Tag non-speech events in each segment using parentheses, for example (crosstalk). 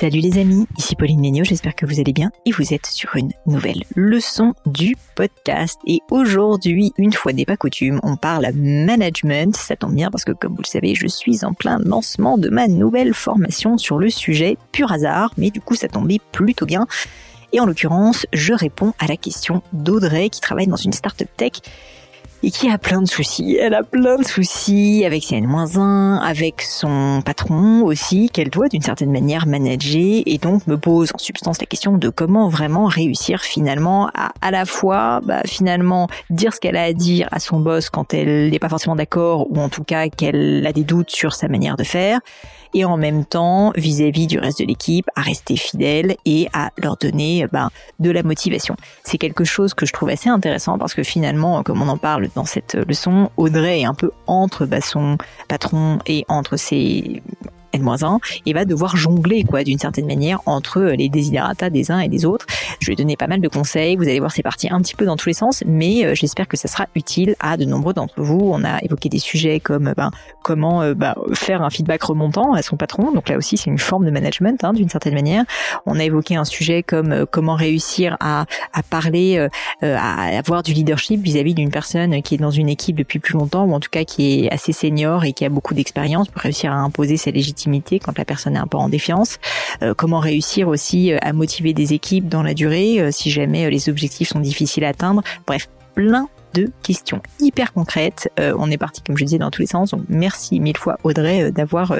Salut les amis, ici Pauline Léniaud, j'espère que vous allez bien et vous êtes sur une nouvelle leçon du podcast. Et aujourd'hui, une fois n'est pas coutume, on parle management. Ça tombe bien parce que comme vous le savez, je suis en plein lancement de ma nouvelle formation sur le sujet, pur hasard, mais du coup ça tombait plutôt bien. Et en l'occurrence, je réponds à la question d'Audrey qui travaille dans une startup tech et qui a plein de soucis. Elle a plein de soucis avec ses N-1, avec son patron aussi, qu'elle doit d'une certaine manière manager, et donc me pose en substance la question de comment vraiment réussir finalement à à la fois bah, finalement dire ce qu'elle a à dire à son boss quand elle n'est pas forcément d'accord, ou en tout cas qu'elle a des doutes sur sa manière de faire, et en même temps vis-à-vis du reste de l'équipe à rester fidèle et à leur donner ben, de la motivation. C'est quelque chose que je trouve assez intéressant parce que finalement, comme on en parle dans cette leçon, Audrey est un peu entre bah, son patron et entre ses N-1 et va devoir jongler quoi d'une certaine manière entre les désiderata des uns et des autres. Je vais donner pas mal de conseils, vous allez voir c'est parti un petit peu dans tous les sens, mais euh, j'espère que ça sera utile à de nombreux d'entre vous. On a évoqué des sujets comme ben, comment euh, ben, faire un feedback remontant à son patron, donc là aussi c'est une forme de management hein, d'une certaine manière. On a évoqué un sujet comme euh, comment réussir à, à parler, à avoir du leadership vis-à-vis d'une personne qui est dans une équipe depuis plus longtemps ou en tout cas qui est assez senior et qui a beaucoup d'expérience pour réussir à imposer sa légitimité quand la personne est un peu en défiance. Euh, comment réussir aussi euh, à motiver des équipes dans la durée euh, si jamais les objectifs sont difficiles à atteindre. Bref, plein de questions hyper concrètes. on est parti, comme je disais, dans tous les sens. Donc, merci mille fois Audrey d'avoir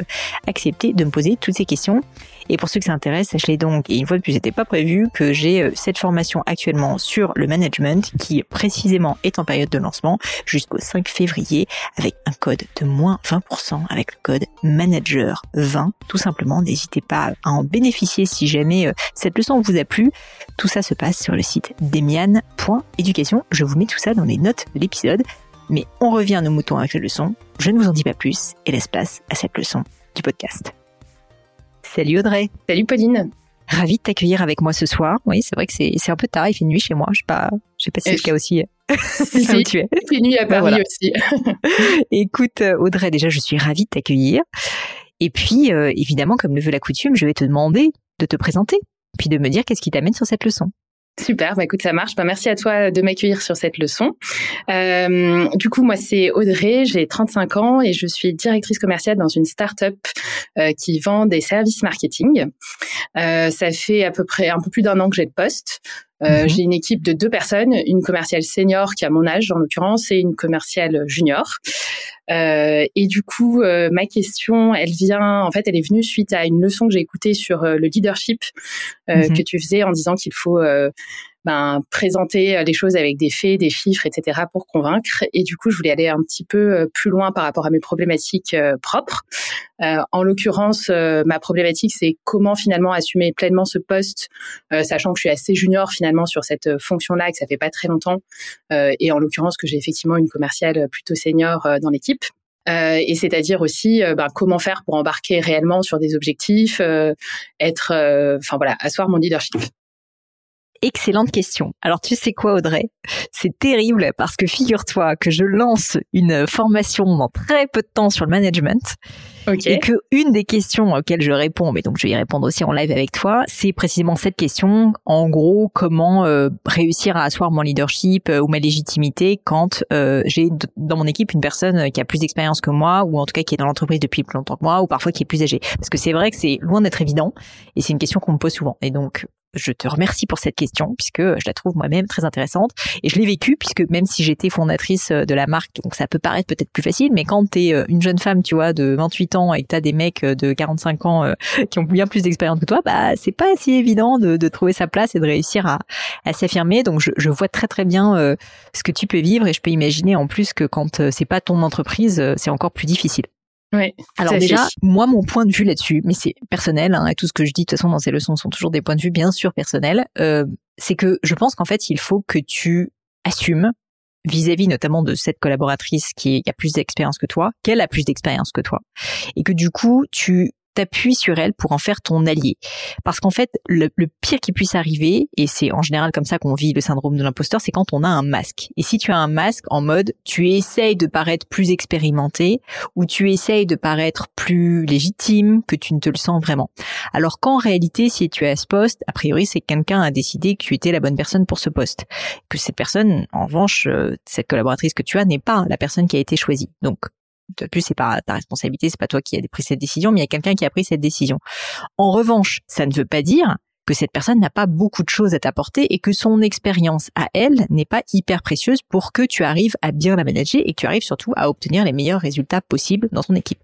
accepté de me poser toutes ces questions. Et pour ceux que ça intéresse, sachez donc, et une fois de plus, c'était pas prévu, que j'ai euh, cette formation actuellement sur le management qui précisément est en période de lancement jusqu'au 5 février avec un code de moins 20% avec le code manager 20. Tout simplement, n'hésitez pas à en bénéficier si jamais euh, cette leçon vous a plu. Tout ça se passe sur le site demian.education. Je vous mets tout ça dans les notes de l'épisode. Mais on revient à nos moutons avec la leçon. Je ne vous en dis pas plus et laisse place à cette leçon du podcast. Salut Audrey. Salut Pauline. Ravi de t'accueillir avec moi ce soir. Oui, c'est vrai que c'est, un peu tard, il fait nuit chez moi. Je sais pas, je sais pas si c'est le cas aussi. si, (laughs) si, tu es. Il fait nuit à ben Paris aussi. (laughs) Écoute Audrey, déjà je suis ravie de t'accueillir. Et puis euh, évidemment, comme le veut la coutume, je vais te demander de te présenter, puis de me dire qu'est-ce qui t'amène sur cette leçon. Super, bah écoute, ça marche. Bah, merci à toi de m'accueillir sur cette leçon. Euh, du coup, moi, c'est Audrey, j'ai 35 ans et je suis directrice commerciale dans une start-up euh, qui vend des services marketing. Euh, ça fait à peu près un peu plus d'un an que j'ai le poste. Euh, mhm. J'ai une équipe de deux personnes, une commerciale senior qui a mon âge en l'occurrence et une commerciale junior. Euh, et du coup, euh, ma question, elle vient, en fait, elle est venue suite à une leçon que j'ai écoutée sur le leadership mhm. que tu faisais en disant qu'il faut ben, présenter euh, les choses avec des faits, des chiffres, etc. pour convaincre. Et du coup, je voulais aller un petit peu euh, plus loin par rapport à mes problématiques euh, propres. en l'occurrence, ma problématique, c'est comment finalement assumer pleinement ce poste, sachant que je suis assez junior finalement sur cette fonction-là, que ça fait pas très longtemps, et en l'occurrence que j'ai effectivement une commerciale plutôt senior dans l'équipe. Euh, et c'est-à-dire aussi ben, comment faire pour embarquer réellement sur des objectifs, être, enfin voilà, asseoir mon leadership. Excellente question. Alors tu sais quoi Audrey? C'est terrible parce que figure-toi que je lance une formation dans très peu de temps sur le management. Et que une des questions auxquelles je réponds, mais donc je vais y répondre aussi en live avec toi, c'est précisément cette question. En gros, comment euh, réussir à asseoir mon leadership euh, ou ma légitimité quand euh, j'ai dans mon équipe une personne qui a plus d'expérience que moi, ou en tout cas qui est dans l'entreprise depuis plus longtemps que moi, ou parfois qui est plus âgée? Parce que c'est vrai que c'est loin d'être évident, et c'est une question qu'on me pose souvent. Et donc je te remercie pour cette question puisque je la trouve moi-même très intéressante et je l'ai vécue puisque même si j'étais fondatrice euh, de la marque, donc ça peut paraître peut-être plus facile, mais quand tu es euh, une jeune femme, tu vois, de 28 ans et que tu as des mecs euh, de 45 ans qui ont bien plus d'expérience que toi, bah c'est pas si évident de, trouver sa place et de réussir à, à s'affirmer. Donc je, je, vois très très bien ce que tu peux vivre et je peux imaginer en plus que quand c'est pas ton entreprise, c'est encore plus difficile. Oui. Alors déjà, moi, mon point de vue là-dessus, mais c'est personnel, hein, et tout ce que je dis de toute façon dans ces leçons sont toujours des points de vue bien sûr personnels, euh, c'est que je pense qu'en fait, il faut que tu assumes vis-à-vis notamment de cette collaboratrice qui a plus d'expérience que toi, qu'elle a plus d'expérience que toi, et que du coup, tu t'appuies sur elle pour en faire ton allié. Parce qu'en fait, le, pire qui puisse arriver, et c'est en général comme ça qu'on vit le syndrome de l'imposteur, c'est quand on a un masque. Et si tu as un masque en mode, tu essayes de paraître plus expérimenté, ou tu essayes de paraître plus légitime, que tu ne te le sens vraiment. Alors qu'en réalité, si tu à ce poste, a priori, c'est que quelqu'un a décidé que tu étais la bonne personne pour ce poste. Que cette personne, en revanche, euh, cette collaboratrice que tu as n'est pas la personne qui a été choisie. Donc, plus c'est pas ta responsabilité, c'est pas toi qui as pris cette décision, mais il y a quelqu'un qui a pris cette décision. En revanche, ça ne veut pas dire que cette personne n'a pas beaucoup de choses à t'apporter et que son expérience à elle n'est pas hyper précieuse pour que tu arrives à bien la manager et que tu arrives surtout à obtenir les meilleurs résultats possibles dans ton équipe.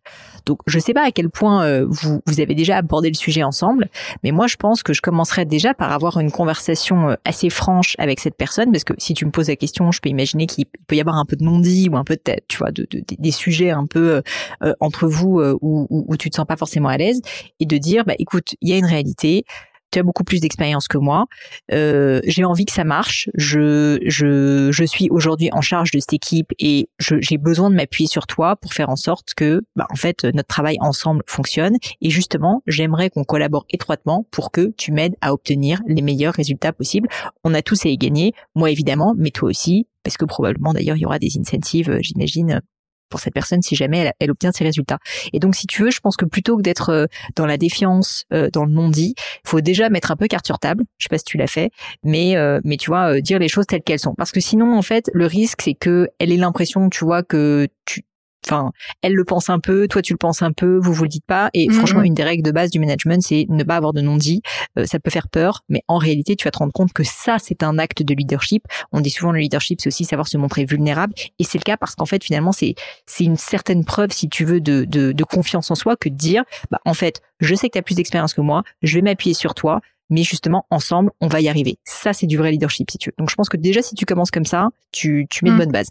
Donc je sais pas à quel point euh, vous, vous avez déjà abordé le sujet ensemble, mais moi je pense que je commencerai déjà par avoir une conversation euh, assez franche avec cette personne parce que si tu me poses la question, je peux imaginer qu'il peut y avoir un peu de non-dit ou un peu de tête, tu vois, de, des sujets un peu euh, entre vous où, où, où tu te sens pas forcément à l'aise et de dire bah écoute, il y a une réalité tu as beaucoup plus d'expérience que moi. Euh, j'ai envie que ça marche. Je, je, je suis aujourd'hui en charge de cette équipe et j'ai besoin de m'appuyer sur toi pour faire en sorte que, bah, en fait, notre travail ensemble fonctionne. Et justement, j'aimerais qu'on collabore étroitement pour que tu m'aides à obtenir les meilleurs résultats possibles. On a tous à y gagner, moi évidemment, mais toi aussi, parce que probablement d'ailleurs il y aura des incentives, euh, j'imagine, pour cette personne si jamais elle, obtient ses résultats. Et donc, si tu veux, je pense que plutôt que d'être euh, dans la défiance, euh, dans le non-dit, il faut déjà mettre un peu carte sur table. Je sais pas si tu l'as fait, mais euh, mais tu vois, dire les choses telles qu'elles sont. Parce que sinon, en fait, le risque, c'est que elle ait l'impression, tu vois, que tu enfin, elle le pense un peu, toi tu le penses un peu, vous vous le dites pas. Et mm-hmm. franchement, une des règles de base du management, c'est ne pas avoir de non-dit. Euh, ça peut faire peur, mais en réalité, tu vas te rendre compte que ça, c'est un acte de leadership. On dit souvent le leadership, c'est aussi savoir se montrer vulnérable, et c'est le cas parce qu'en fait, finalement, c'est c'est une certaine preuve, si tu veux, de, de, de confiance en soi que de dire, bah en fait, je sais que tu as plus d'expérience que moi, je vais m'appuyer sur toi mais justement ensemble on va y arriver. Ça c'est du vrai leadership si tu veux. Donc je pense que déjà si tu commences comme ça, tu tu mets de mm. bonnes bases.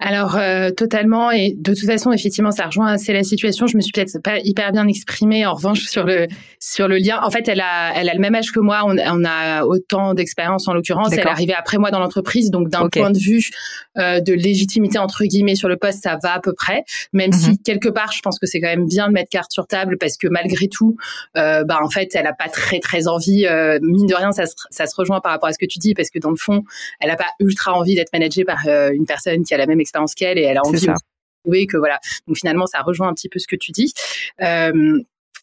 Alors euh, totalement et de toute façon effectivement ça rejoint assez la situation. Je me suis peut-être pas hyper bien exprimée en revanche sur le sur le lien. En fait elle a elle a le même âge que moi. On, on a autant d'expérience en l'occurrence. Elle est arrivée après moi dans l'entreprise donc d'un point de vue euh, de légitimité entre guillemets sur le poste ça va à peu près. Même si mhm. quelque part je pense que c'est quand même bien de mettre carte sur table parce que malgré tout euh, bah en fait elle a pas très très envie. Euh, mine de rien ça se, ça se rejoint par rapport à ce que tu dis parce que dans le fond elle a pas ultra envie d'être managée par euh, une personne qui a la même expérience qu'elle et elle a envie de trouver que voilà. Donc finalement, ça rejoint un petit peu ce que tu dis. Euh,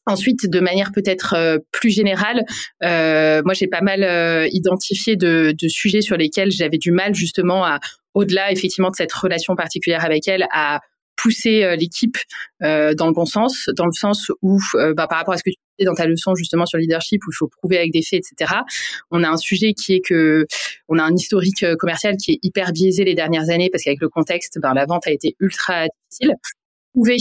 Ensuite, de manière peut-être euh, plus générale, euh, moi j'ai pas mal euh, identifié de, de, sujets sur lesquels j'avais du mal justement à, au-delà effectivement de cette relation particulière avec elle, à pousser euh, l'équipe euh, dans le bon sens, dans le sens où, euh, bah, par rapport à ce que tu disais dans ta leçon justement sur le leadership, où il faut prouver avec des faits, etc. On a un sujet qui est que on a un historique commercial qui est hyper biaisé les dernières années parce qu'avec le contexte, ben, la vente a été ultra difficile prouver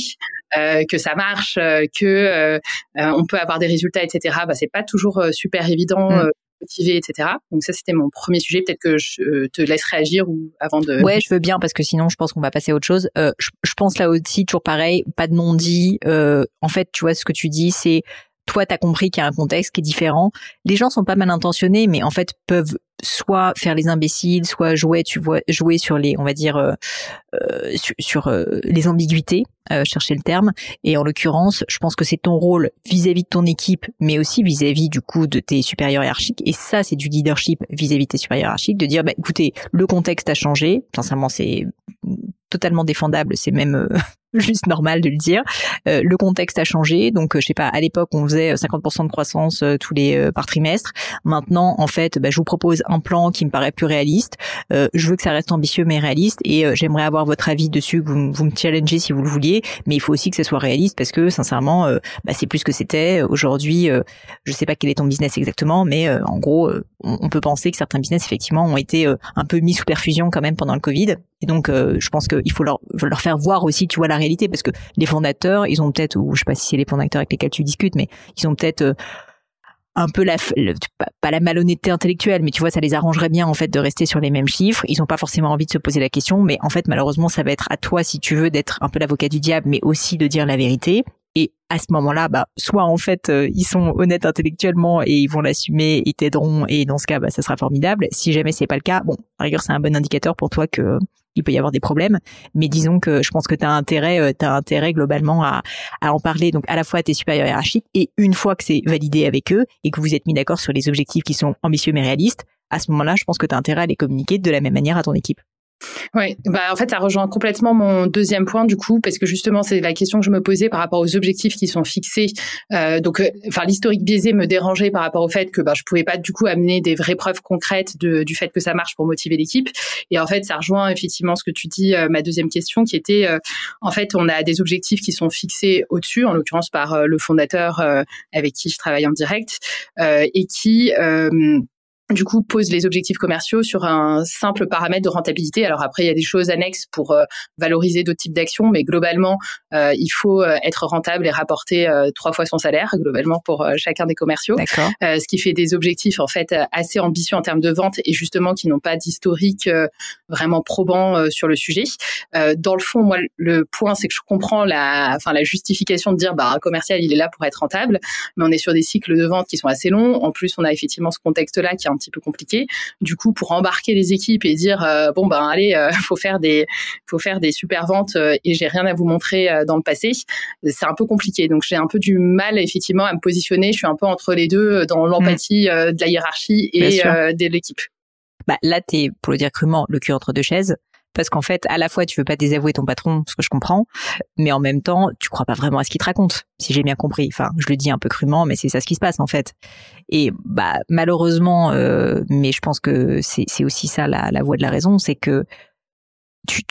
euh, que ça marche, que euh, on peut avoir des résultats, etc. Bah, c'est pas toujours super évident. Mm motivé, etc. Donc ça, c'était mon premier sujet. Peut-être que je euh, te laisse réagir ou avant de. Ouais, je veux bien parce que sinon, je pense qu'on va passer à autre chose. Euh, je, pense là aussi toujours pareil, pas de non-dit. Euh, en fait, tu vois, ce que tu dis, c'est toi, tu as compris qu'il y a un contexte qui est différent. Les gens sont pas mal intentionnés, mais en fait peuvent soit faire les imbéciles, soit jouer, tu vois, jouer sur les, on va dire, euh, euh sur, euh, les ambiguïtés, euh, chercher le terme. Et en l'occurrence, je pense que c'est ton rôle vis-à-vis de ton équipe, mais aussi vis-à-vis du coup de tes supérieurs hiérarchiques. Et ça, c'est du leadership vis-à-vis de tes supérieurs hiérarchiques, de dire, bah, écoutez, le contexte a changé. Sincèrement, c'est totalement défendable. C'est même (laughs) juste normal de le dire. Euh, le contexte a changé, donc euh, je sais pas. À l'époque, on faisait 50% de croissance euh, tous les par trimestre. Maintenant, en fait, bah, je vous propose un plan qui me paraît plus réaliste. je veux que ça reste ambitieux mais réaliste, et j'aimerais avoir votre avis dessus. Vous, vous me challengez si vous le vouliez, mais il faut aussi que ça soit réaliste parce que sincèrement, bah, c'est plus que c'était aujourd'hui. je sais pas quel est ton business exactement, mais en gros, on, peut penser que certains business effectivement ont été un peu mis sous perfusion quand même pendant le Covid. Et donc, je pense qu'il faut leur, leur faire voir aussi, tu vois, la réalité parce que les fondateurs, ils ont peut-être, ou je sais pas si c'est les fondateurs avec lesquels tu discutes, mais ils ont peut-être euh, un peu la pas la malhonnêteté intellectuelle mais tu vois ça les arrangerait bien en fait de rester sur les mêmes chiffres ils ont pas forcément envie de se poser la question mais en fait malheureusement ça va être à toi si tu veux d'être un peu l'avocat du diable mais aussi de dire la vérité et à ce moment-là, bah, soit en fait euh, ils sont honnêtes intellectuellement et ils vont l'assumer, ils t'aideront et dans ce cas, bah, ça sera formidable. Si jamais c'est pas le cas, bon, rigueur c'est un bon indicateur pour toi que il peut y avoir des problèmes, mais disons que je pense que tu as intérêt, euh, as intérêt globalement à, à en parler donc à la fois à tes supérieurs hiérarchiques et une fois que c'est validé avec eux et que vous êtes mis d'accord sur les objectifs qui sont ambitieux mais réalistes, à ce moment-là, je pense que tu as intérêt à les communiquer de la même manière à ton équipe. Oui, bah en fait ça rejoint complètement mon deuxième point du coup parce que justement c'est la question que je me posais par rapport aux objectifs qui sont fixés. Euh, donc, euh, enfin l'historique biaisé me dérangeait par rapport au fait que bah je pouvais pas du coup amener des vraies preuves concrètes de, du fait que ça marche pour motiver l'équipe. Et en fait ça rejoint effectivement ce que tu dis, euh, ma deuxième question qui était en fait on a des objectifs qui sont fixés au-dessus, en l'occurrence par le fondateur avec qui je travaille en direct et qui du coup pose les objectifs commerciaux sur un simple paramètre de rentabilité. Alors après, il y a des choses annexes pour euh, valoriser d'autres types d'actions, mais globalement, euh, il faut euh, être rentable et rapporter trois fois son salaire globalement pour chacun des commerciaux. ce qui fait des objectifs en fait assez ambitieux en termes de vente et justement qui n'ont pas d'historique vraiment probant sur le sujet. dans le fond, moi, le point, c'est que je comprends la, enfin la justification de dire bah un commercial il est là pour être rentable, mais on est sur des cycles de vente qui sont assez longs. En plus, on a effectivement ce contexte-là qui est un petit peu compliqué. Du coup, pour embarquer les équipes et dire euh, bon ben allez, euh, faut faire des faut faire des super ventes euh, et j'ai rien à vous montrer dans le passé, c'est un peu compliqué. Donc j'ai un peu du mal effectivement à me positionner. Je suis un peu entre les deux dans l'empathie mm. de la hiérarchie et de l'équipe. Bah là, t'es pour le dire crûment le cul entre deux chaises parce qu'en fait, à la fois, tu veux pas désavouer ton patron, ce que je comprends, mais en même temps, tu crois pas vraiment à ce qu'il te raconte, si j'ai bien compris. Enfin, je le dis un peu crûment, mais c'est ça ce qui se passe en fait. Et bah malheureusement, euh, mais je pense que c'est aussi ça la, la voie de la raison, c'est que tu,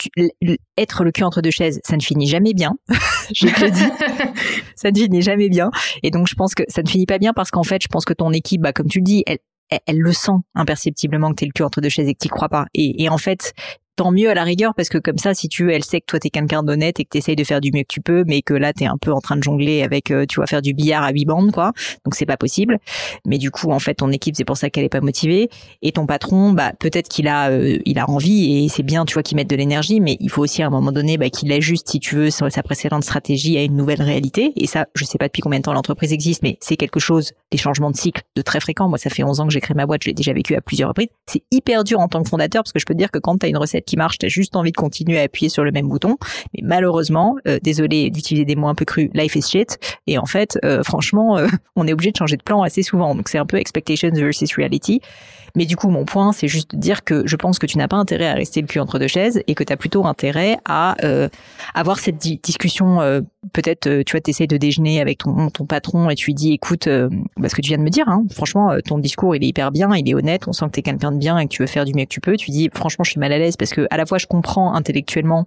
être le cul entre deux chaises, ça ne finit jamais bien. (laughs) je te le dis, (laughs) ça ne finit jamais bien. Et donc, je pense que ça ne finit pas bien parce qu'en fait, je pense que ton équipe, bah, comme tu le dis, elle, elle, le sent imperceptiblement que t'es le cul entre deux chaises et que t'y crois pas. Et, et en fait, tant mieux à la rigueur parce que comme ça si tu veux elle sait que toi t'es quelqu'un d'honnête et que t'essayes de faire du mieux que tu peux mais que là t'es un peu en train de jongler avec euh, tu vas faire du billard à huit bandes quoi. Donc c'est pas possible. Mais du coup en fait ton équipe c'est pour ça qu'elle est pas motivée. Et ton patron bah peut-être qu'il a euh, il a envie et c'est bien tu vois qu'il mette de l'énergie mais il faut aussi à un moment donné bah, qu'il ajuste si tu veux sa précédente stratégie à une nouvelle réalité. Et ça je sais pas depuis combien de temps l'entreprise existe mais c'est quelque chose des changements de cycle de très fréquents. Moi ça fait 11 ans que j'ai créé ma boîte je l'ai déjà vécu à plusieurs reprises. C'est hyper dur en tant que fondateur parce que je peux dire que quand tu as une recette qui marche, t'as juste envie de continuer à appuyer sur le même bouton. Mais malheureusement, euh, désolé d'utiliser des mots un peu crus, life is shit. Et en fait, euh, franchement, euh, (laughs) on est obligé de changer de plan assez souvent. Donc c'est un peu expectations versus reality. Mais du coup, mon point, c'est juste de dire que je pense que tu n'as pas intérêt à rester le cul entre deux chaises et que tu as plutôt intérêt à avoir cette discussion. Peut-être, tu vois, t'essayes de déjeuner avec ton, ton patron et tu lui dis, écoute, bah, ce que tu viens de me dire, hein, franchement, ton discours, il est hyper bien, il est honnête, on sent que t'es quelqu'un de bien et que tu veux faire du mieux que tu peux. Tu dis, franchement, je suis mal à l'aise parce que à la fois je comprends intellectuellement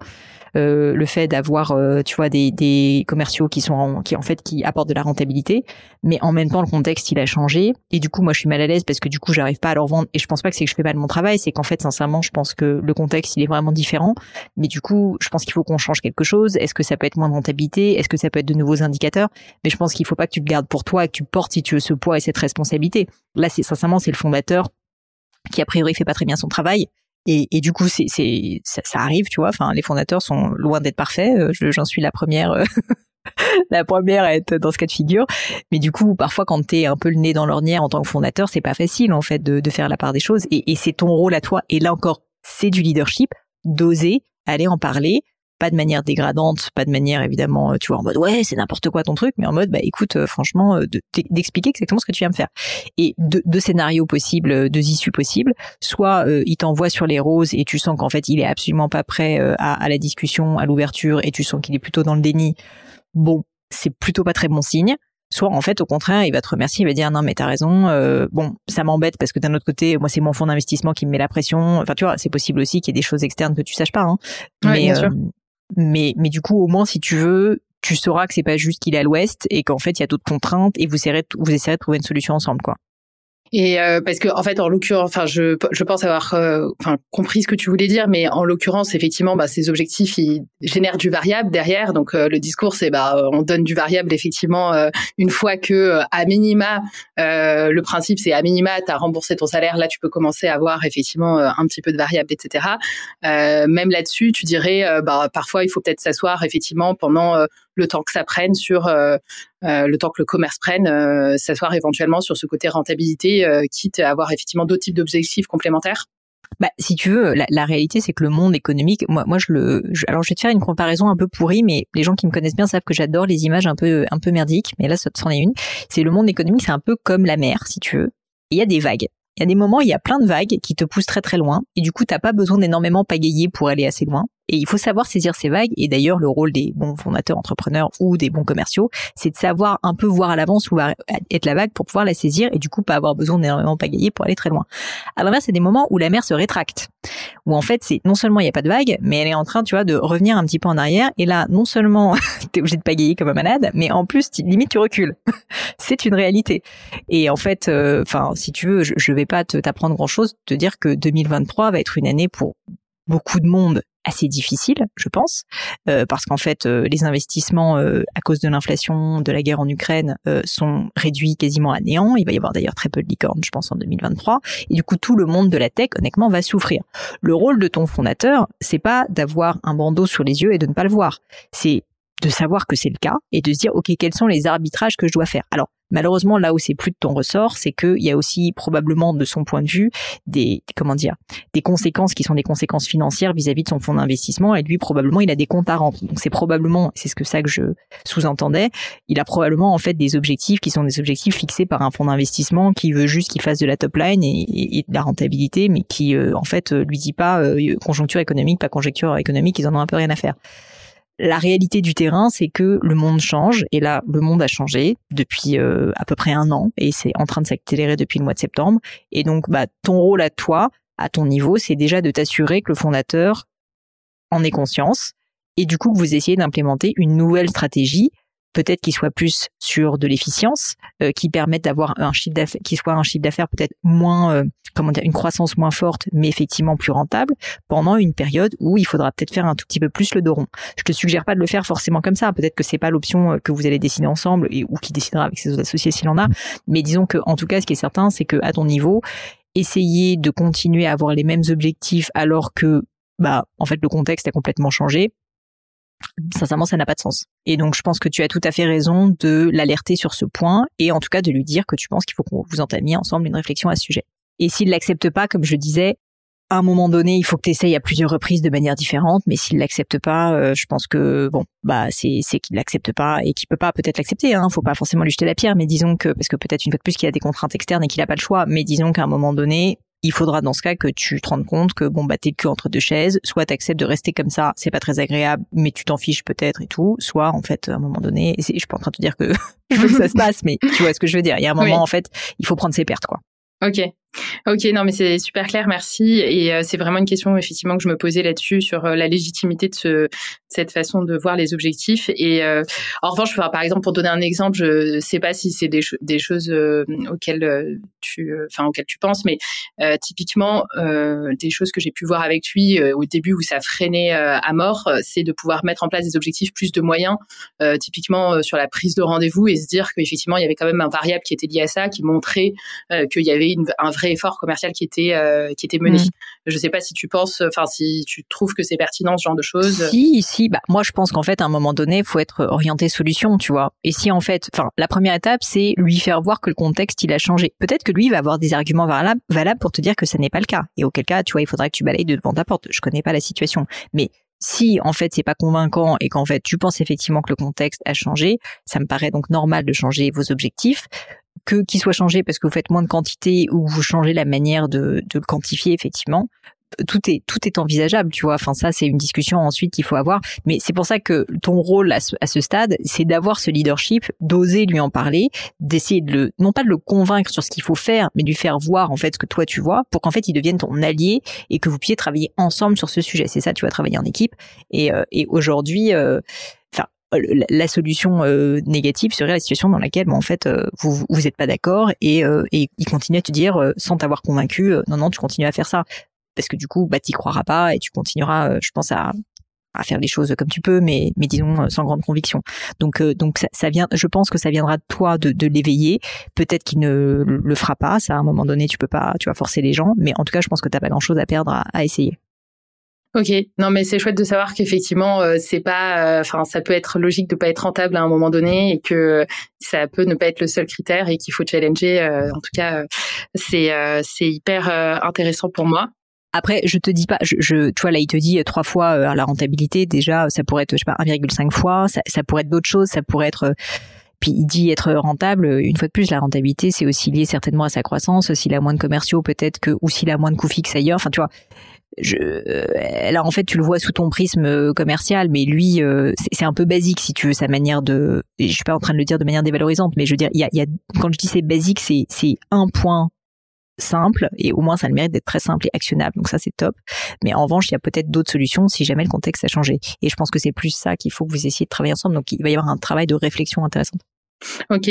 euh, le fait d'avoir euh, tu vois des, des commerciaux qui sont qui en fait qui apportent de la rentabilité mais en même temps le contexte il a changé. Et du coup moi je suis mal à l'aise parce que du coup j'arrive pas à leur vendre. Et je pense pas que c'est que je fais mal mon travail c'est qu'en fait sincèrement je pense que le contexte il est vraiment différent. Mais du coup je pense qu'il faut qu'on change quelque chose. Est-ce que ça peut être moins de rentabilité? Est-ce que ça peut être de nouveaux indicateurs? Mais je pense qu'il faut pas que tu te gardes pour toi et que tu portes si tu veux ce poids et cette responsabilité. Là c'est sincèrement c'est le fondateur qui a priori fait pas très bien son travail et, du coup, c'est, c'est, ça, ça, arrive, tu vois. Enfin, les fondateurs sont loin d'être parfaits. Euh, j'en suis la première. Euh, (laughs) la première à être dans ce cas de figure. Mais du coup, parfois, quand t'es un peu le nez dans l'ornière en tant que fondateur, c'est pas facile en fait de, de faire la part des choses. Et c'est ton rôle à toi. Et là encore, c'est du leadership, d'oser aller en parler, pas de manière dégradante, pas de manière évidemment, tu vois, en mode ouais, c'est n'importe quoi ton truc, mais en mode bah écoute, euh, franchement, euh, d'expliquer exactement ce que tu viens me faire. Et deux, scénarios possibles, euh, deux issues possibles. Soit il t'envoie sur les roses et tu sens qu'en fait il est absolument pas prêt à, à la discussion, à l'ouverture, et tu sens qu'il est plutôt dans le déni. Bon, c'est plutôt pas très bon signe soit en fait au contraire il va te remercier il va dire non mais t'as raison euh, bon ça m'embête parce que d'un autre côté moi c'est mon fonds d'investissement qui me met la pression enfin tu vois c'est possible aussi qu'il y ait des choses externes que tu saches pas hein. mais euh, mais mais du coup au moins si tu veux tu sauras que c'est pas juste qu'il est à l'ouest et qu'en fait il y a d'autres contraintes et vous essayerez vous de trouver une solution ensemble quoi et euh, parce que en fait, en l'occurrence, enfin, je, je pense avoir euh, enfin compris ce que tu voulais dire, mais en l'occurrence, effectivement, bah, ces objectifs ils génèrent du variable derrière. Donc euh, le discours, c'est bah on donne du variable effectivement une fois que à minima, le principe c'est à minima, tu as remboursé ton salaire, là tu peux commencer à avoir effectivement un petit peu de variable, etc. même là-dessus, tu dirais, bah parfois il faut peut-être s'asseoir effectivement pendant le temps que ça prenne sur euh, euh, le temps que le commerce prenne, euh, s'asseoir éventuellement sur ce côté rentabilité, quitte à avoir effectivement d'autres types d'objectifs complémentaires bah, si tu veux, la, réalité, c'est que le monde économique, moi, moi, je le, alors, je vais te faire une comparaison un peu pourrie, mais les gens qui me connaissent bien savent que j'adore les images un peu, un peu merdiques. Mais là, ça c'en est une. C'est le monde économique, c'est un peu comme la mer, si tu veux. Il y a des vagues. Il y a des moments, il y a plein de vagues qui te poussent très très loin, et du coup, t'as pas besoin d'énormément pagayer pour aller assez loin. Et il faut savoir saisir ces vagues. Et d'ailleurs, le rôle des bons fondateurs, entrepreneurs ou des bons commerciaux, c'est de savoir un peu voir à l'avance où va être la vague pour pouvoir la saisir et du coup pas avoir besoin d'énormément pagayer pour aller très loin. À l'inverse, c'est des moments où la mer se rétracte, où en fait, c'est non seulement il n'y a pas de vague, mais elle est en train, tu vois, de revenir un petit peu en arrière. Et là, non seulement (laughs) t'es obligé de pagayer comme un malade, mais en plus, limite, tu recules. (laughs) c'est une réalité. Et en fait, euh, enfin, si tu veux, je, je vais pas t'apprendre grand chose, te dire que 2023 va être une année pour beaucoup de monde assez difficile, je pense, euh, parce qu'en fait, euh, les investissements euh, à cause de l'inflation, de la guerre en Ukraine, sont réduits quasiment à néant. Il va y avoir d'ailleurs très peu de licornes, je pense, en 2023. Et du coup, tout le monde de la tech, honnêtement, va souffrir. Le rôle de ton fondateur, c'est pas d'avoir un bandeau sur les yeux et de ne pas le voir. C'est de savoir que c'est le cas et de se dire, OK, quels sont les arbitrages que je dois faire? Alors, malheureusement, là où c'est plus de ton ressort, c'est qu'il y a aussi probablement, de son point de vue, des, comment dire, des conséquences qui sont des conséquences financières vis-à-vis de son fonds d'investissement et lui, probablement, il a des comptes à rendre. Donc, c'est probablement, c'est ce que ça que je sous-entendais, il a probablement, en fait, des objectifs qui sont des objectifs fixés par un fonds d'investissement qui veut juste qu'il fasse de la top line et, de la rentabilité, mais qui, euh, en fait, lui dit pas euh, conjoncture économique, pas conjoncture économique, ils en ont un peu rien à faire la réalité du terrain, c'est que le monde change, et là, le monde a changé depuis euh, à peu près un an, et c'est en train de s'accélérer depuis le mois de septembre. Et donc, bah, ton rôle à toi, à ton niveau, c'est déjà de t'assurer que le fondateur en ait conscience, et du coup que vous essayez d'implémenter une nouvelle stratégie peut-être qu'il soit plus sur de l'efficience, euh, qui permette d'avoir un chiffre d'affaires, qui soit un chiffre d'affaires peut-être moins, euh, comment dire, une croissance moins forte, mais effectivement plus rentable, pendant une période où il faudra peut-être faire un tout petit peu plus le dos rond. Je te suggère pas de le faire forcément comme ça. Peut-être que c'est pas l'option euh, que vous allez décider ensemble et ou qui décidera avec ses associés s'il en a. Mais disons que, en tout cas, ce qui est certain, c'est que à ton niveau, essayer de continuer à avoir les mêmes objectifs alors que bah en fait le contexte a complètement changé sincèrement, ça n'a pas de sens. Et donc, je pense que tu as tout à fait raison de l'alerter sur ce point et en tout cas de lui dire que tu penses qu'il faut qu'on vous entamiez ensemble une réflexion à ce sujet. Et s'il l'accepte pas, comme je disais, à un moment donné, il faut que tu essayes à plusieurs reprises de manière différente, mais s'il l'accepte pas, euh, je pense que bon, bah c'est c'est qu'il l'accepte pas et qu'il peut pas peut-être l'accepter. Hein, faut pas forcément lui jeter la pierre, mais disons que parce que peut-être une fois de plus qu'il a des contraintes externes et qu'il a pas le choix, mais disons qu'à un moment donné, il faudra dans ce cas que tu te rendes compte que bon bah t'es le cul entre deux chaises, soit t'acceptes de rester comme ça, c'est pas très agréable, mais tu t'en fiches peut-être et tout, soit en fait à un moment donné, et je suis pas en train de te dire que (laughs) je veux que ça se passe, mais tu vois ce que je veux dire. Il y a un moment en fait, il faut prendre ses pertes quoi. Ok. Ok, non, mais c'est super clair, merci. Et euh, c'est vraiment une question effectivement que je me posais là-dessus sur euh, la légitimité de, ce, cette façon de voir les objectifs. Et euh, en revanche, par exemple, pour donner un exemple, je sais pas si c'est des, des, choses auxquelles tu, enfin auxquelles tu penses, mais typiquement des choses que j'ai pu voir avec lui au début où ça freinait à mort, c'est de pouvoir mettre en place des objectifs plus de moyens, typiquement sur la prise de rendez-vous et se dire qu'effectivement il y avait quand même un variable qui était lié à ça, qui montrait qu'il y avait une, un vrai vrai effort commercial qui était qui était mené. Je mm. Je sais pas si tu penses, enfin si tu trouves que c'est pertinent ce genre de choses. Si, si. Bah moi je pense qu'en fait à un moment donné, il faut être orienté solution, tu vois. Et si en fait, enfin la première étape c'est lui faire voir que le contexte il a changé. Peut-être que lui va avoir des arguments valables, valables pour te dire que ça n'est pas le cas. Et auquel cas, tu vois, il faudrait que tu balayes devant ta porte. Je connais pas la situation, mais si en fait c'est pas convaincant et qu'en fait tu penses effectivement que le contexte a changé, ça me paraît donc normal de changer vos objectifs que qu'il soit changé parce que vous faites moins de quantité ou vous changez la manière de, de le quantifier effectivement, tout est tout est envisageable, tu vois. Enfin ça c'est une discussion ensuite qu'il faut avoir, mais c'est pour ça que ton rôle à ce, à ce stade, c'est d'avoir ce leadership, d'oser lui en parler, d'essayer de le non pas de le convaincre sur ce qu'il faut faire, mais de lui faire voir en fait ce que toi tu vois pour qu'en fait il devienne ton allié et que vous puissiez travailler ensemble sur ce sujet. C'est ça, tu vas travailler en équipe et euh, et aujourd'hui euh, la solution euh, négative serait la situation dans laquelle en fait vous vous êtes pas d'accord et, et il continue à te dire sans t'avoir convaincu non non tu continues à faire ça parce que du coup, bah, t'y croiras pas et tu continueras, euh, je pense, à, à faire les choses comme tu peux, mais, mais disons euh, sans grande conviction. Donc, euh, donc ça, ça, vient. Je pense que ça viendra de toi de, de l'éveiller. Peut-être qu'il ne le fera pas. Ça, à un moment donné, tu peux pas, tu vas forcer les gens. Mais en tout cas, je pense que t'as pas grand-chose à perdre à, à essayer. Ok, non mais c'est chouette de savoir qu'effectivement c'est pas, enfin ça peut être logique de pas être rentable à un moment donné et que ça peut ne pas être le seul critère et qu'il faut challenger. en tout cas, c'est c'est hyper intéressant pour moi. Après, je te dis pas, je, je, tu vois, là, il te dit euh, trois fois euh, la rentabilité. Déjà, ça pourrait être, je sais pas, 1,5 fois. Ça, pourrait être d'autres choses. Ça pourrait être euh, puis il dit être rentable. Une fois de plus, la rentabilité, c'est aussi lié certainement à sa croissance. S'il a moins de commerciaux, peut-être que, ou s'il a moins de coûts fixes ailleurs. Enfin, tu vois, je, là en fait tu le vois sous ton prisme commercial, mais lui c'est un peu basique si tu veux sa manière de. Je suis pas en train de le dire de manière dévalorisante, mais je veux dire il y a, y a quand je dis c'est basique, c'est c'est un point simple et au moins ça le mérite d'être très simple et actionnable. Donc ça c'est top. Mais en revanche, il y a peut-être d'autres solutions si jamais le contexte a changé. Et je pense que c'est plus ça qu'il faut que vous essayiez de travailler ensemble. Donc il va y avoir un travail de réflexion intéressant. Ok.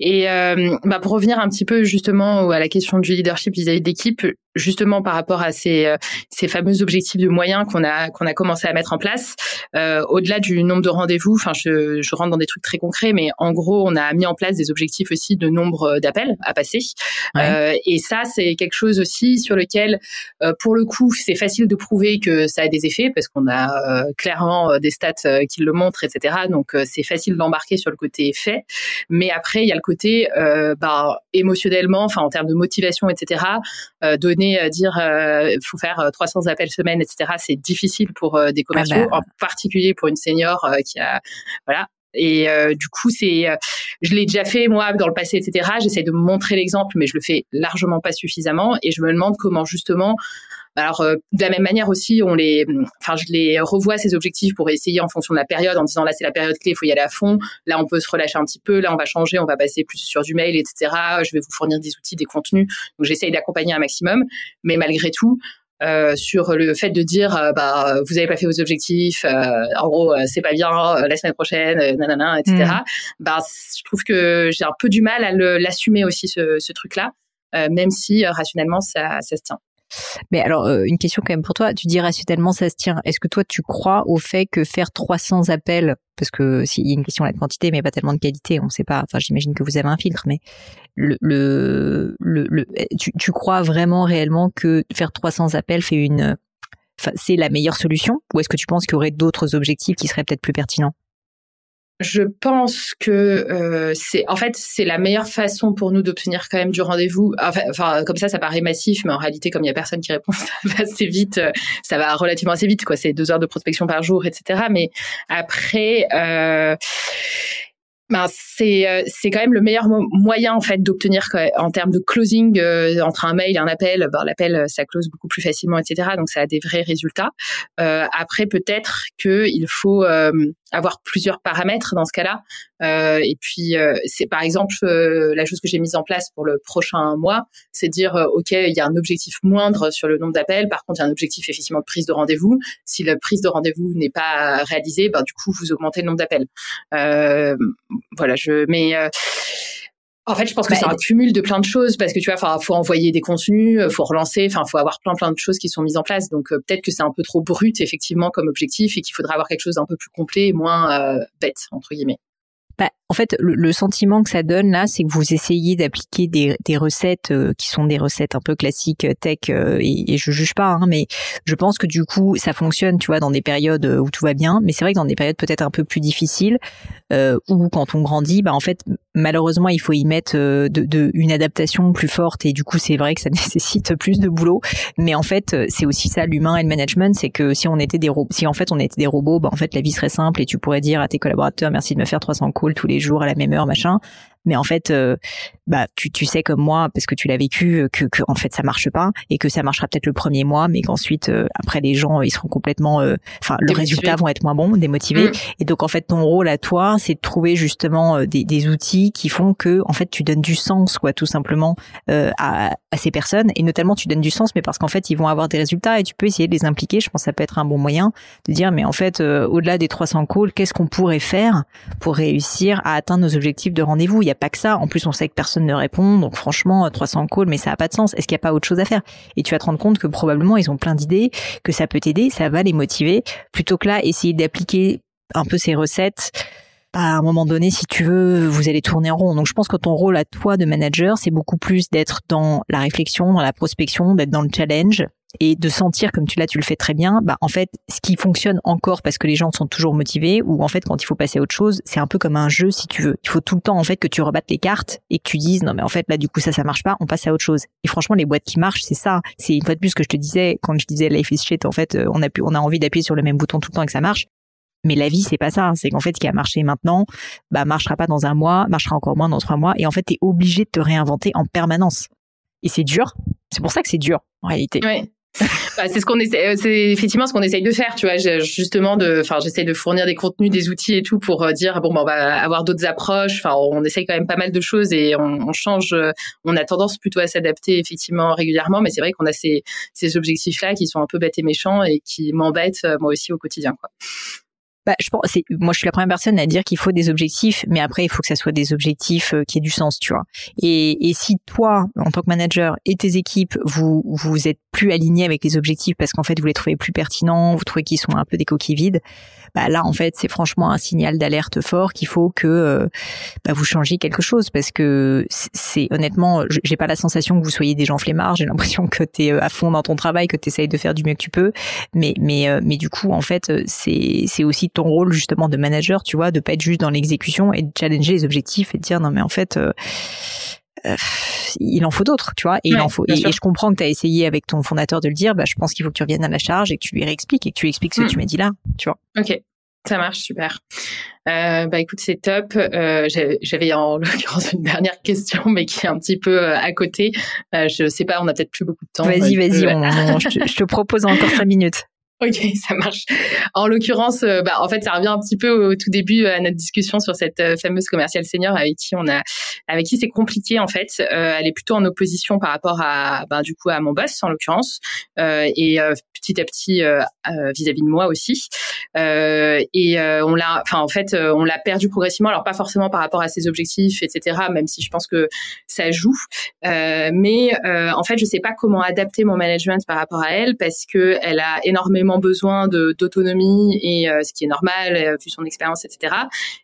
Et euh, bah pour revenir un petit peu justement à la question du leadership vis-à-vis de l'équipe, justement par rapport à ces, euh, ces fameux objectifs de moyens qu'on a qu'on a commencé à mettre en place, euh, au-delà du nombre de rendez-vous, enfin je, je rentre dans des trucs très concrets, mais en gros on a mis en place des objectifs aussi de nombre d'appels à passer. Euh, et ça c'est quelque chose aussi sur lequel, euh, pour le coup, c'est facile de prouver que ça a des effets parce qu'on a euh, clairement des stats qui le montrent, etc. Donc c'est facile d'embarquer sur le côté fait. Mais après il y a le côté bah, émotionnellement, enfin en termes de motivation, etc. donner à dire il euh, faut faire 300 euh, appels semaine, etc. C'est difficile pour euh, des ah commerciaux, bah. en particulier pour une senior qui a voilà et du coup, c'est, je l'ai déjà fait moi dans le passé, etc. J'essaie de montrer l'exemple, mais je le fais largement pas suffisamment. Et je me demande comment justement alors euh, de la même manière aussi, on les, enfin je les revois ces objectifs pour essayer en fonction de la période, en disant là c'est la période clé, il faut y aller à fond. Là on peut se relâcher un petit peu, là on va changer, on va passer plus sur du mail, etc. Je vais vous fournir des outils, des contenus. Donc j'essaye d'accompagner un maximum, mais malgré tout. Euh, sur le fait de dire euh, bah vous avez pas fait vos objectifs en gros c'est pas bien la semaine prochaine nanana etc mm. bah je trouve que j'ai un peu du mal à l'assumer aussi ce, ce truc là même si rationnellement ça ça se tient mais alors, euh, une question quand même pour toi. Tu dis rationnellement ça se tient. Est-ce que toi, tu crois au fait que faire 300 appels, parce que s'il y a une question de quantité, mais pas tellement de qualité, on ne sait pas. Enfin, j'imagine que vous avez un filtre, mais le, le, le, tu, tu crois vraiment réellement que faire 300 appels fait une, enfin, c'est la meilleure solution, ou est-ce que tu penses qu'il y aurait d'autres objectifs qui seraient peut-être plus pertinents? Je pense que euh, c'est en fait c'est la meilleure façon pour nous d'obtenir quand même du rendez-vous. Enfin, comme ça, ça paraît massif, mais en réalité, comme il y a personne qui répond, (laughs) ça va assez vite. Euh, ça va relativement assez vite, quoi. C'est deux heures de prospection par jour, etc. Mais après. Euh, ben c'est euh, c'est quand même le meilleur moyen en fait d'obtenir en termes de closing euh, entre un mail et un appel ben, l'appel euh, ça close beaucoup plus facilement etc donc ça a des vrais résultats. Euh, après peut-être que il faut avoir plusieurs paramètres dans ce cas-là. Et puis c'est par exemple la chose que j'ai mise en place pour le prochain mois c'est dire ok il y a un objectif moindre sur le nombre d'appels. Par contre il y a un objectif effectivement de prise de rendez-vous. Si la prise de rendez-vous n'est pas réalisée ben du coup vous augmentez le nombre d'appels voilà, je mais euh, en fait, je pense que bah, c'est un cumul de plein de choses parce que tu vois, enfin, faut envoyer des contenus, euh, faut relancer, enfin, faut avoir plein plein de choses qui sont mises en place. Donc euh, peut-être que c'est un peu trop brut effectivement comme objectif et qu'il faudra avoir quelque chose d'un peu plus complet et moins bête entre guillemets. Bah, en fait, le, sentiment que ça donne là, c'est que vous essayez d'appliquer des, des, recettes euh, qui sont des recettes un peu classiques euh, tech, euh, et, et, je juge pas, hein, mais je pense que du coup, ça fonctionne, tu vois, dans des périodes où tout va bien. Mais c'est vrai que dans des périodes peut-être un peu plus difficiles, euh, ou quand on grandit, bah en fait, malheureusement, il faut y mettre de, de, une adaptation plus forte, et du coup, c'est vrai que ça (laughs) nécessite plus de boulot. Mais en fait, c'est aussi ça l'humain et le management, c'est que si on était des robots, si en fait on était des robots, bah en fait la vie serait simple et tu pourrais dire à tes collaborateurs merci de me faire 300 calls tous les jours à la même heure, machin. Mais en fait, euh, bah tu, tu sais comme moi parce que tu l'as vécu euh, que, que en fait ça marche pas et que ça marchera peut-être le premier mois, mais qu'ensuite euh, après les gens ils seront complètement, enfin le résultat vont être moins bons, démotivés. Mm. Et donc en fait ton rôle à toi c'est de trouver justement des, des, outils qui font que en fait tu donnes du sens quoi tout simplement à, à ces personnes et notamment tu donnes du sens mais parce qu'en fait ils vont avoir des résultats et tu peux essayer de les impliquer. Je pense que ça peut être un bon moyen de dire mais en fait au-delà des 300 calls qu'est-ce qu'on pourrait faire pour réussir à atteindre nos objectifs de rendez-vous? Il n'y a pas que ça. En plus, on sait que personne ne répond. Donc franchement, 300 calls, mais ça n'a pas de sens. Est-ce qu'il n'y a pas autre chose à faire? Et tu vas te rendre compte que probablement ils ont plein d'idées, que ça peut t'aider, ça va les motiver. Plutôt que là, essayer d'appliquer un peu ces recettes. Bah, à un moment donné, si tu veux, vous allez tourner en rond. Donc, je pense que ton rôle à toi de manager, c'est beaucoup plus d'être dans la réflexion, dans la prospection, d'être dans le challenge, et de sentir comme tu l'as tu le fais très bien bah en fait ce qui fonctionne encore parce que les gens sont toujours motivés ou en fait quand il faut passer à autre chose c'est un peu comme un jeu si tu veux il faut tout le temps en fait que tu rebattes les cartes et que tu dises non mais en fait là du coup ça ça marche pas on passe à autre chose et franchement les boîtes qui marchent c'est ça c'est une fois de plus que je te disais quand je disais life is shit en fait euh, on a pu on a envie d'appuyer sur le même bouton tout le temps et que ça marche mais la vie, c'est pas ça. C'est qu'en fait, ce qui a marché maintenant, bah, marchera pas dans un mois, marchera encore moins dans trois mois. Et en fait, t'es obligé de te réinventer en permanence. Et c'est dur. C'est pour ça que c'est dur, en réalité. Bah, c'est ce qu'on essaie, euh, c'est effectivement ce qu'on essaye de faire, tu vois, justement de, enfin, j'essaie de fournir des contenus, des outils et tout pour euh, dire bon, bah, on va avoir d'autres approches. Enfin, on essaye quand même pas mal de choses et on, change. Euh, on a tendance plutôt à s'adapter effectivement régulièrement, mais c'est vrai qu'on a ces, ces objectifs-là qui sont un peu bêtes et méchants et qui m'embêtent moi aussi au quotidien, quoi. Bah, je pense, moi, je suis la première personne à dire qu'il faut des objectifs, mais après, il faut que ça soit des objectifs euh, qui aient du sens, tu vois. Et, et si toi, en tant que manager et tes équipes, vous vous êtes plus alignés avec les objectifs parce qu'en fait, vous les trouvez plus pertinents, vous trouvez qu'ils sont un peu des coquilles vides, bah là, en fait, c'est franchement un signal d'alerte fort qu'il faut que euh, bah, vous changiez quelque chose parce que c'est honnêtement, j'ai pas la sensation que vous soyez des gens flemmards. J'ai l'impression que tu es euh, à fond dans ton travail, que tu essayes de faire du mieux que tu peux, mais mais mais du coup, en fait, c'est c'est aussi ton rôle justement de manager, tu vois, de pas être juste dans l'exécution et de challenger les objectifs et de dire non mais en fait euh, euh, il en faut d'autres, tu vois, et il en faut. Et, je comprends que tu as essayé avec ton fondateur de le dire. Bah, je pense qu'il faut que tu reviennes à la charge et que tu lui réexpliques et que tu lui expliques ce que hmm. tu m'as dit là, tu vois. Ok. Ça marche super. Euh, bah écoute, c'est top. Euh, J'avais (laughs) en l'occurrence une dernière question, mais qui est un petit peu à côté. Euh, je sais pas, on a peut-être plus beaucoup de temps. Vas-y, vas-y, je, je, te propose encore cinq minutes. Ok, (laughs) ça marche. En l'occurrence, euh, bah, en fait, ça revient un petit peu au, tout début à notre discussion sur cette euh, fameuse commerciale senior avec qui on a, avec qui c'est compliqué en fait. Euh, elle est plutôt en opposition par rapport à, bah, du coup, à mon boss en l'occurrence, et petit à petit vis-à-vis de moi aussi. et on l'a, enfin en fait, on l'a perdu progressivement. Alors pas forcément par rapport à ses objectifs, etc. Même si je pense que ça joue, mais en fait, je sais pas comment adapter mon management par rapport à elle parce que elle a énormément besoin d'autonomie et euh, ce qui est normal euh, vu son expérience, etc.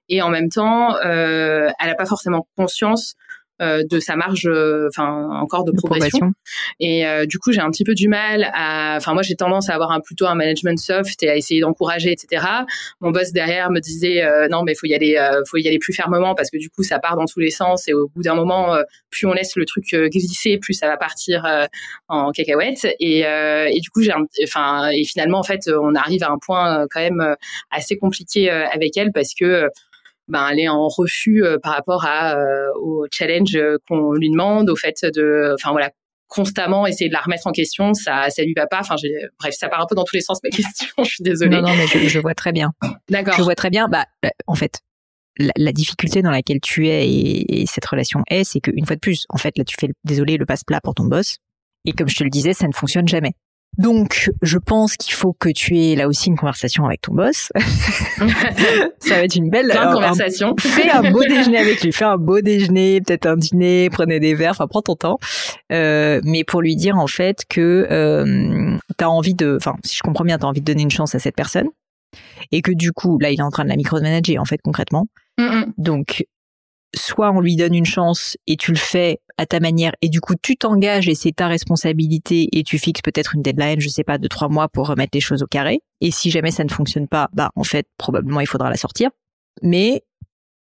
Et en même temps, euh, elle n'a pas forcément conscience de sa marge, euh, enfin encore de, progression. Et euh, du coup, j'ai un petit peu du mal à, enfin moi j'ai tendance à avoir un plutôt un management soft et à essayer d'encourager, etc. Mon boss derrière me disait non mais faut y aller, faut y aller plus fermement parce que du coup ça part dans tous les sens et au bout d'un moment, plus on laisse le truc glisser, plus ça va partir en cacahuète. Et, et du coup j'ai, enfin et finalement en fait on arrive à un point quand même assez compliqué avec elle parce que ben, elle est en refus euh, par rapport à, euh, au challenge euh, qu'on lui demande, au fait de, enfin voilà, constamment essayer de la remettre en question, ça, ça lui va pas. Enfin, bref, ça part un peu dans tous les sens ma (laughs) question. je suis désolée. Non, non, mais je, vois très bien. D'accord. Je vois très bien. Bah, en fait, la, difficulté dans laquelle tu es et, cette relation est, c'est qu'une fois de plus, en fait, là, tu fais, désolé, le passe-plat pour ton boss. Et comme je te le disais, ça ne fonctionne jamais. Donc, je pense qu'il faut que tu aies là aussi une conversation avec ton boss. (laughs) ça va être une belle conversation. fais un beau déjeuner avec lui, fais un beau déjeuner, peut-être un dîner, prenez des verres, enfin prends ton temps. Euh, mais pour lui dire en fait que euh, tu as envie de, enfin si je comprends bien, tu as envie de donner une chance à cette personne et que du coup là il est en train de la micromanager en fait concrètement. Donc soit on lui donne une chance et tu le fais à ta manière et du coup tu t'engages et c'est ta responsabilité et tu fixes peut-être une deadline, je sais pas, de trois mois pour remettre les choses au carré. Et si jamais ça ne fonctionne pas, bah en fait probablement il faudra la sortir. Mais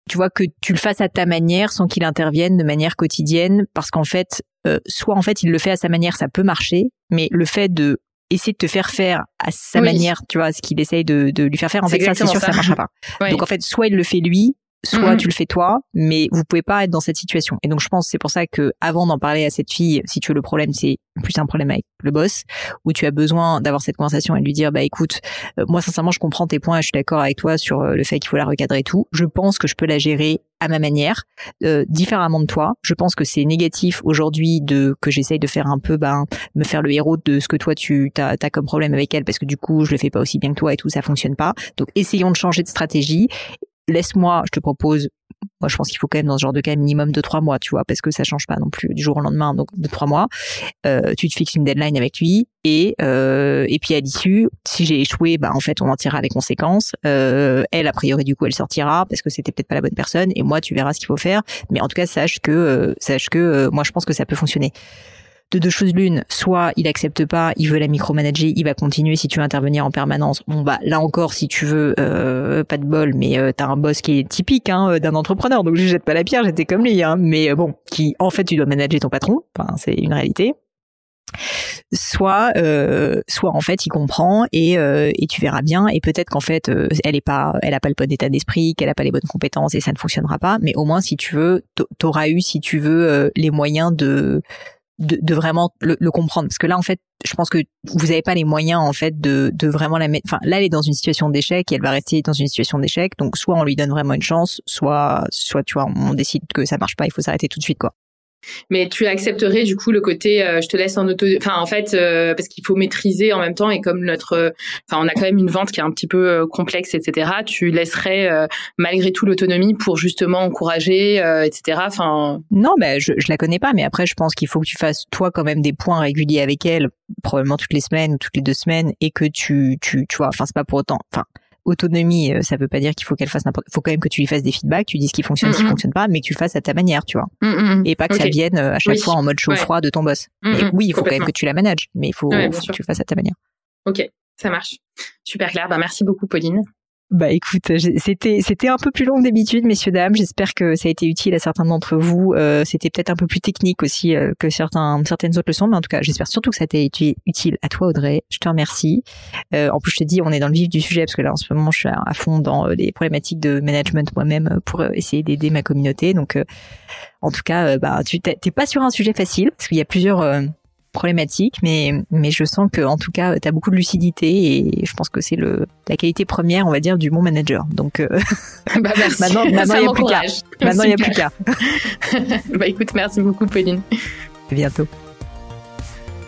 tu vois que tu le fasses à ta manière sans qu'il intervienne de manière quotidienne parce qu'en fait euh, soit en fait il le fait à sa manière ça peut marcher mais le fait de essayer de te faire faire à sa manière tu vois ce qu'il essaye de, de, lui faire faire en fait ça c'est sûr ça. ça marchera pas (laughs) donc en fait soit il le fait lui soit mhm. tu le fais toi, mais vous pouvez pas être dans cette situation. Et donc je pense c'est pour ça que avant d'en parler à cette fille, si tu veux le problème c'est plus un problème avec le boss, où tu as besoin d'avoir cette conversation et de lui dire bah écoute, euh, moi sincèrement je comprends tes points et je suis d'accord avec toi sur euh, le fait qu'il faut la recadrer et tout. Je pense que je peux la gérer à ma manière, euh, différemment de toi. Je pense que c'est négatif aujourd'hui de que j'essaye de faire un peu ben me faire le héros de ce que toi tu as, as comme problème avec elle parce que du coup je le fais pas aussi bien que toi et tout ça fonctionne pas. Donc essayons de changer de stratégie laisse-moi, je te propose, moi je pense qu'il faut quand même dans ce genre de cas minimum de trois mois, tu vois, parce que ça change pas non plus du jour au lendemain, donc de trois mois. Euh, tu te fixes une deadline avec lui et euh, et puis à l'issue, si j'ai échoué, bah en fait on en tirera les conséquences. Euh, elle a priori du coup elle sortira parce que c'était peut-être pas la bonne personne et moi tu verras ce qu'il faut faire. Mais en tout cas sache que sache que moi je pense que ça peut fonctionner de deux choses l'une, soit il accepte pas, il veut la micromanager, il va continuer si tu veux intervenir en permanence. Bon bah là encore si tu veux euh, pas de bol, mais euh, t'as un boss qui est typique hein, euh, d'un entrepreneur, donc je jette pas la pierre, j'étais comme lui, hein, mais euh, bon, qui en fait tu dois manager ton patron, c'est une réalité. Soit, soit en fait il comprend et, et tu verras bien et peut-être qu'en fait elle est pas, elle a pas le bon état d'esprit, qu'elle a pas les bonnes compétences et ça ne fonctionnera pas. Mais au moins si tu veux, t'auras eu si tu veux les moyens de de, de vraiment le, le, comprendre. Parce que là en fait je pense que vous n'avez pas les moyens en fait de, de vraiment la mettre enfin là elle est dans une situation d'échec et elle va rester dans une situation d'échec. Donc soit on lui donne vraiment une chance soit soit tu vois on décide que ça marche pas il faut s'arrêter tout de suite quoi mais tu accepterais du coup le côté euh, je te laisse en auto enfin en fait euh, parce qu'il faut maîtriser en même temps et comme notre enfin on a quand même une vente qui est un petit peu euh, complexe etc tu laisserais malgré tout l'autonomie pour justement encourager etc enfin. Non mais je, je la connais pas mais après je pense qu'il faut que tu fasses toi quand même des points réguliers avec elle probablement toutes les semaines ou toutes les deux semaines et que tu tu tu vois enfin c'est pas pour autant enfin autonomie, euh, ça veut pas dire qu'il faut qu'elle fasse n'importe. Faut quand même que tu lui fasses des feedbacks, tu dis ce qui fonctionne, ce qui fonctionne pas, mais que tu le fasses à ta manière, tu vois. Et pas que ça vienne euh, à chaque fois en mode chaud-froid de ton boss. oui, il faut quand même que tu la manages, mais il faut, faut que tu le fasses à ta manière. Ok, ça marche. Super clair. Bah merci beaucoup, Pauline. Bah écoute, c'était c'était un peu plus long que d'habitude, messieurs dames. J'espère que ça a été utile à certains d'entre vous. Euh, c'était peut-être un peu plus technique aussi euh, que certains certaines autres leçons, mais en tout cas, j'espère surtout que ça a été utile à toi, Audrey. Je te remercie. Euh, en plus, je te dis, on est dans le vif du sujet parce que là, en ce moment, je suis à fond dans les problématiques de management moi-même pour essayer d'aider ma communauté. Donc, en tout cas, bah tu t'es pas sur un sujet facile parce qu'il y a plusieurs problématique, mais mais je sens que en tout cas tu as beaucoup de lucidité et je pense que c'est le la qualité première, on va dire, du bon manager. Donc euh, (laughs) bah (laughs) maintenant maintenant il y a plus qu'à. Maintenant il y a plus qu'à. (laughs) bah écoute, merci beaucoup Pauline. À bientôt.